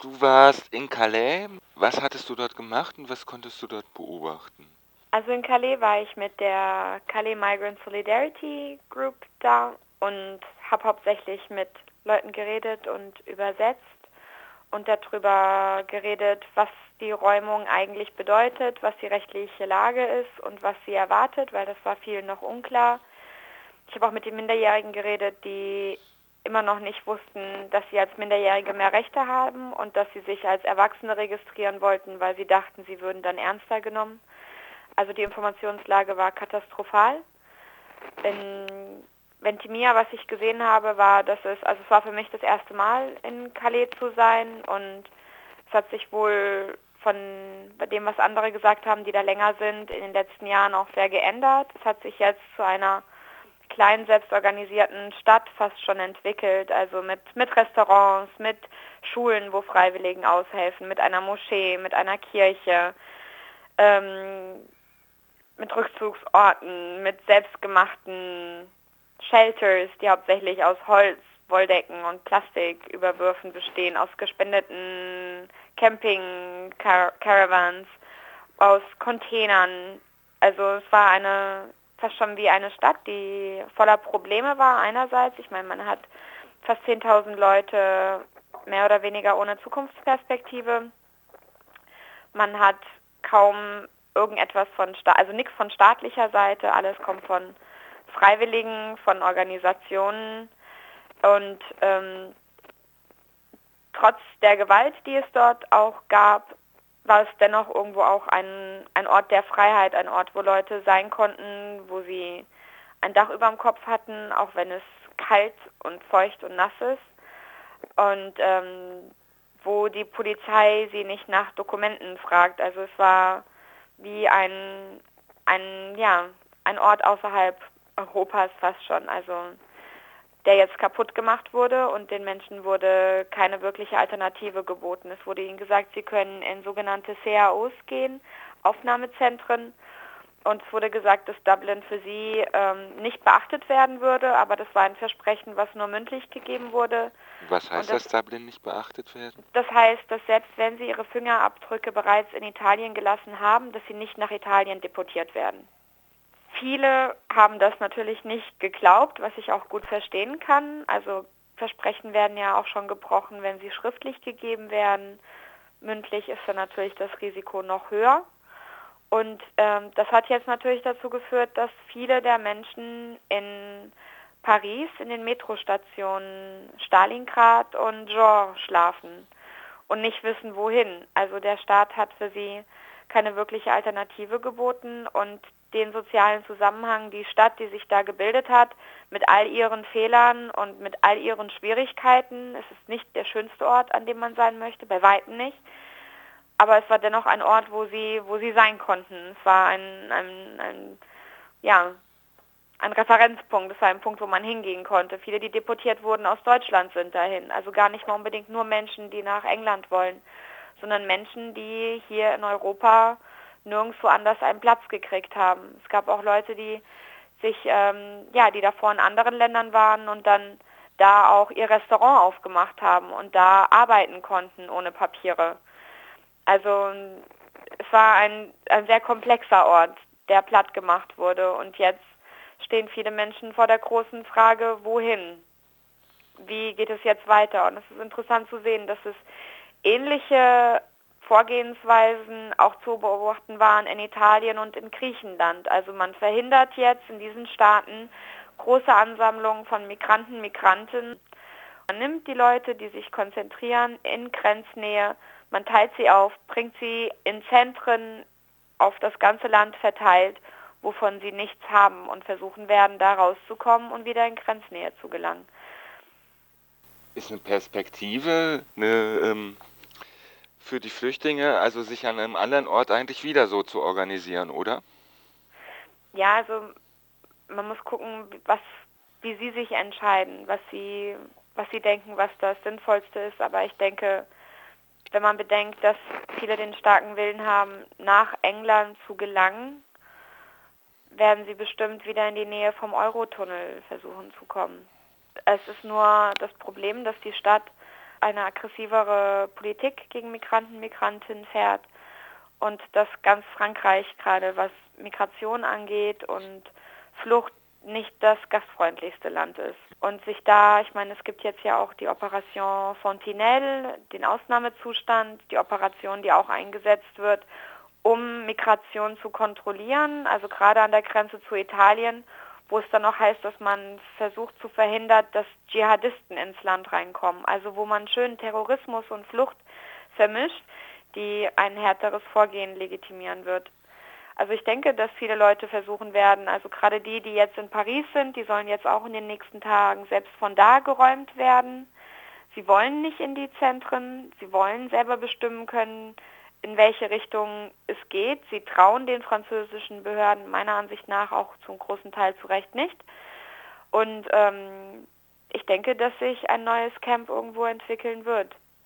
Du warst in Calais. Was hattest du dort gemacht und was konntest du dort beobachten? Also in Calais war ich mit der Calais Migrant Solidarity Group da und habe hauptsächlich mit Leuten geredet und übersetzt und darüber geredet, was die Räumung eigentlich bedeutet, was die rechtliche Lage ist und was sie erwartet, weil das war viel noch unklar. Ich habe auch mit den Minderjährigen geredet, die immer noch nicht wussten, dass sie als Minderjährige mehr Rechte haben und dass sie sich als Erwachsene registrieren wollten, weil sie dachten, sie würden dann ernster genommen. Also die Informationslage war katastrophal. In Ventimia, was ich gesehen habe, war, dass es, also es war für mich das erste Mal in Calais zu sein und es hat sich wohl von dem, was andere gesagt haben, die da länger sind, in den letzten Jahren auch sehr geändert. Es hat sich jetzt zu einer kleinen selbstorganisierten Stadt fast schon entwickelt, also mit, mit Restaurants, mit Schulen, wo Freiwilligen aushelfen, mit einer Moschee, mit einer Kirche, ähm, mit Rückzugsorten, mit selbstgemachten Shelters, die hauptsächlich aus Holz, Wolldecken und Plastiküberwürfen bestehen, aus gespendeten Camping-Caravans, aus Containern. Also es war eine fast schon wie eine Stadt, die voller Probleme war einerseits. Ich meine, man hat fast 10.000 Leute mehr oder weniger ohne Zukunftsperspektive. Man hat kaum irgendetwas von, also nichts von staatlicher Seite, alles kommt von Freiwilligen, von Organisationen und ähm, trotz der Gewalt, die es dort auch gab, war es dennoch irgendwo auch ein, ein Ort der Freiheit, ein Ort, wo Leute sein konnten, wo sie ein Dach über dem Kopf hatten, auch wenn es kalt und feucht und nass ist. Und ähm, wo die Polizei sie nicht nach Dokumenten fragt. Also es war wie ein, ein, ja, ein Ort außerhalb Europas fast schon. Also der jetzt kaputt gemacht wurde und den Menschen wurde keine wirkliche Alternative geboten. Es wurde ihnen gesagt, sie können in sogenannte CAOs gehen, Aufnahmezentren. Und es wurde gesagt, dass Dublin für sie ähm, nicht beachtet werden würde, aber das war ein Versprechen, was nur mündlich gegeben wurde. Was heißt das, das, Dublin nicht beachtet werden? Das heißt, dass selbst wenn sie ihre Fingerabdrücke bereits in Italien gelassen haben, dass sie nicht nach Italien deportiert werden. Viele haben das natürlich nicht geglaubt, was ich auch gut verstehen kann. Also Versprechen werden ja auch schon gebrochen, wenn sie schriftlich gegeben werden. Mündlich ist dann natürlich das Risiko noch höher. Und ähm, das hat jetzt natürlich dazu geführt, dass viele der Menschen in Paris in den Metrostationen Stalingrad und Genre schlafen und nicht wissen, wohin. Also der Staat hat für sie keine wirkliche Alternative geboten und den sozialen Zusammenhang, die Stadt, die sich da gebildet hat, mit all ihren Fehlern und mit all ihren Schwierigkeiten. Es ist nicht der schönste Ort, an dem man sein möchte, bei weitem nicht. Aber es war dennoch ein Ort, wo sie, wo sie sein konnten. Es war ein, ein, ein ja, ein Referenzpunkt, es war ein Punkt, wo man hingehen konnte. Viele, die deportiert wurden aus Deutschland, sind dahin. Also gar nicht mal unbedingt nur Menschen, die nach England wollen, sondern Menschen, die hier in Europa nirgendwo anders einen Platz gekriegt haben. Es gab auch Leute, die sich, ähm, ja, die davor in anderen Ländern waren und dann da auch ihr Restaurant aufgemacht haben und da arbeiten konnten ohne Papiere. Also es war ein, ein sehr komplexer Ort, der platt gemacht wurde und jetzt stehen viele Menschen vor der großen Frage, wohin? Wie geht es jetzt weiter? Und es ist interessant zu sehen, dass es ähnliche Vorgehensweisen auch zu beobachten waren in Italien und in Griechenland. Also man verhindert jetzt in diesen Staaten große Ansammlungen von Migranten, Migranten. Man nimmt die Leute, die sich konzentrieren in Grenznähe, man teilt sie auf, bringt sie in Zentren auf das ganze Land verteilt, wovon sie nichts haben und versuchen werden, da rauszukommen und wieder in Grenznähe zu gelangen. Ist eine Perspektive, eine ähm, für die Flüchtlinge, also sich an einem anderen Ort eigentlich wieder so zu organisieren, oder? Ja, also man muss gucken, was, wie sie sich entscheiden, was sie, was sie denken, was das Sinnvollste ist. Aber ich denke, wenn man bedenkt, dass viele den starken Willen haben, nach England zu gelangen, werden sie bestimmt wieder in die Nähe vom Eurotunnel versuchen zu kommen. Es ist nur das Problem, dass die Stadt eine aggressivere Politik gegen Migranten, Migrantinnen fährt und dass ganz Frankreich gerade was Migration angeht und Flucht nicht das gastfreundlichste Land ist. Und sich da, ich meine, es gibt jetzt ja auch die Operation Fontinelle, den Ausnahmezustand, die Operation, die auch eingesetzt wird, um Migration zu kontrollieren, also gerade an der Grenze zu Italien, wo es dann noch heißt, dass man versucht zu verhindern, dass Dschihadisten ins Land reinkommen, also wo man schön Terrorismus und Flucht vermischt, die ein härteres Vorgehen legitimieren wird. Also ich denke, dass viele Leute versuchen werden, also gerade die, die jetzt in Paris sind, die sollen jetzt auch in den nächsten Tagen selbst von da geräumt werden. Sie wollen nicht in die Zentren, sie wollen selber bestimmen können, in welche Richtung es geht. Sie trauen den französischen Behörden meiner Ansicht nach auch zum großen Teil zu Recht nicht. Und ähm, ich denke, dass sich ein neues Camp irgendwo entwickeln wird.